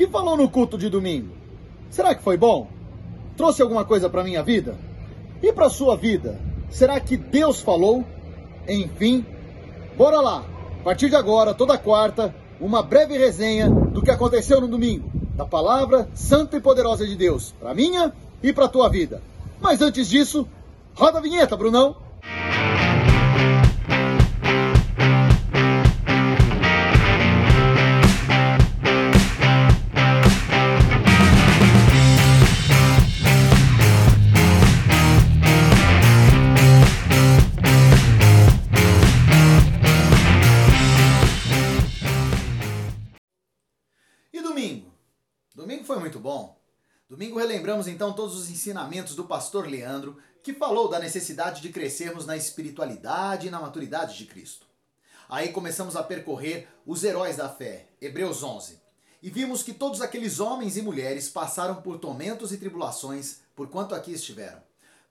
que falou no culto de domingo? Será que foi bom? Trouxe alguma coisa para minha vida? E para sua vida? Será que Deus falou? Enfim, bora lá. A partir de agora, toda quarta, uma breve resenha do que aconteceu no domingo, da palavra santa e poderosa de Deus, para minha e para tua vida. Mas antes disso, roda a vinheta, Brunão. Muito bom. Domingo relembramos então todos os ensinamentos do pastor Leandro, que falou da necessidade de crescermos na espiritualidade e na maturidade de Cristo. Aí começamos a percorrer os heróis da fé, Hebreus 11, e vimos que todos aqueles homens e mulheres passaram por tormentos e tribulações por quanto aqui estiveram.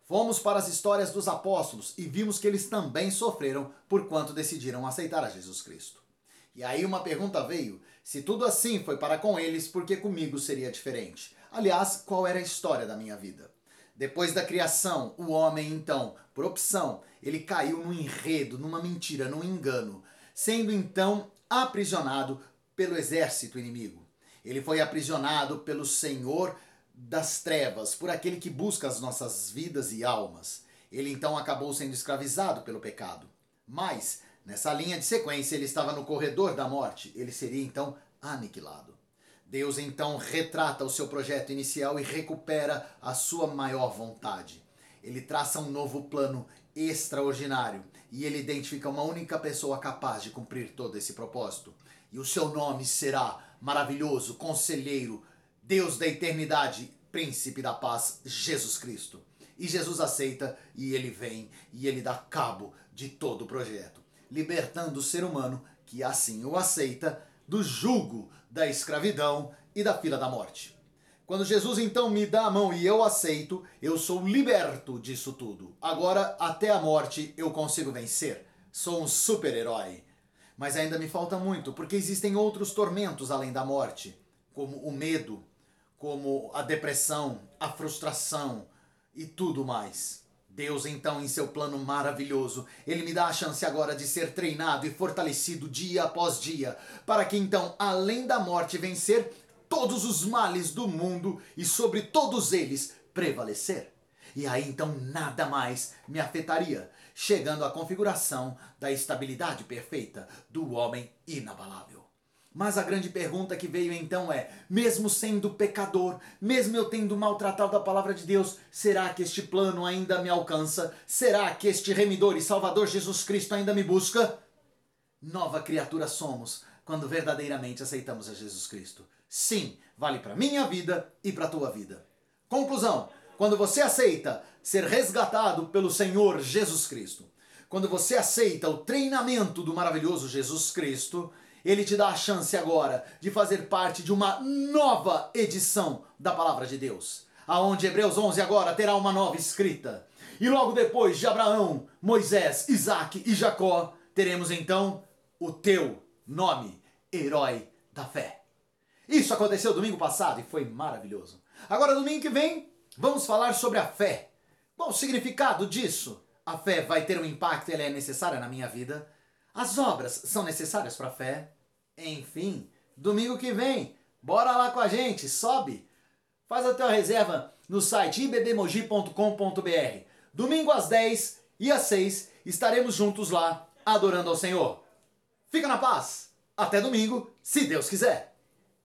Fomos para as histórias dos apóstolos e vimos que eles também sofreram por quanto decidiram aceitar a Jesus Cristo. E aí uma pergunta veio: se tudo assim foi para com eles, por que comigo seria diferente? Aliás, qual era a história da minha vida? Depois da criação, o homem, então, por opção, ele caiu num enredo, numa mentira, num engano, sendo então aprisionado pelo exército inimigo. Ele foi aprisionado pelo Senhor das trevas, por aquele que busca as nossas vidas e almas. Ele então acabou sendo escravizado pelo pecado. Mas, nessa linha de sequência, ele estava no corredor da morte. Ele seria então aniquilado. Deus então retrata o seu projeto inicial e recupera a sua maior vontade. Ele traça um novo plano extraordinário e ele identifica uma única pessoa capaz de cumprir todo esse propósito. E o seu nome será maravilhoso, conselheiro, Deus da eternidade, príncipe da paz, Jesus Cristo. E Jesus aceita e ele vem e ele dá cabo de todo o projeto, libertando o ser humano que assim o aceita do jugo da escravidão e da fila da morte. Quando Jesus então me dá a mão e eu aceito, eu sou liberto disso tudo. Agora, até a morte, eu consigo vencer. Sou um super-herói. Mas ainda me falta muito, porque existem outros tormentos além da morte, como o medo, como a depressão, a frustração e tudo mais. Deus, então, em seu plano maravilhoso, ele me dá a chance agora de ser treinado e fortalecido dia após dia, para que então, além da morte, vencer todos os males do mundo e sobre todos eles prevalecer. E aí então nada mais me afetaria, chegando à configuração da estabilidade perfeita do homem inabalável. Mas a grande pergunta que veio então é: mesmo sendo pecador, mesmo eu tendo maltratado a palavra de Deus, será que este plano ainda me alcança? Será que este remidor e salvador Jesus Cristo ainda me busca? Nova criatura somos quando verdadeiramente aceitamos a Jesus Cristo. Sim, vale para minha vida e para tua vida. Conclusão: quando você aceita ser resgatado pelo Senhor Jesus Cristo, quando você aceita o treinamento do maravilhoso Jesus Cristo, ele te dá a chance agora de fazer parte de uma nova edição da palavra de Deus, aonde Hebreus 11 agora terá uma nova escrita. E logo depois de Abraão, Moisés, Isaac e Jacó, teremos então o teu nome, herói da fé. Isso aconteceu domingo passado e foi maravilhoso. Agora, domingo que vem, vamos falar sobre a fé. Qual o significado disso? A fé vai ter um impacto, ela é necessária na minha vida. As obras são necessárias para a fé. Enfim, domingo que vem, bora lá com a gente, sobe. Faz a tua reserva no site ibbmogi.com.br. Domingo às 10 e às 6 estaremos juntos lá adorando ao Senhor. Fica na paz. Até domingo, se Deus quiser.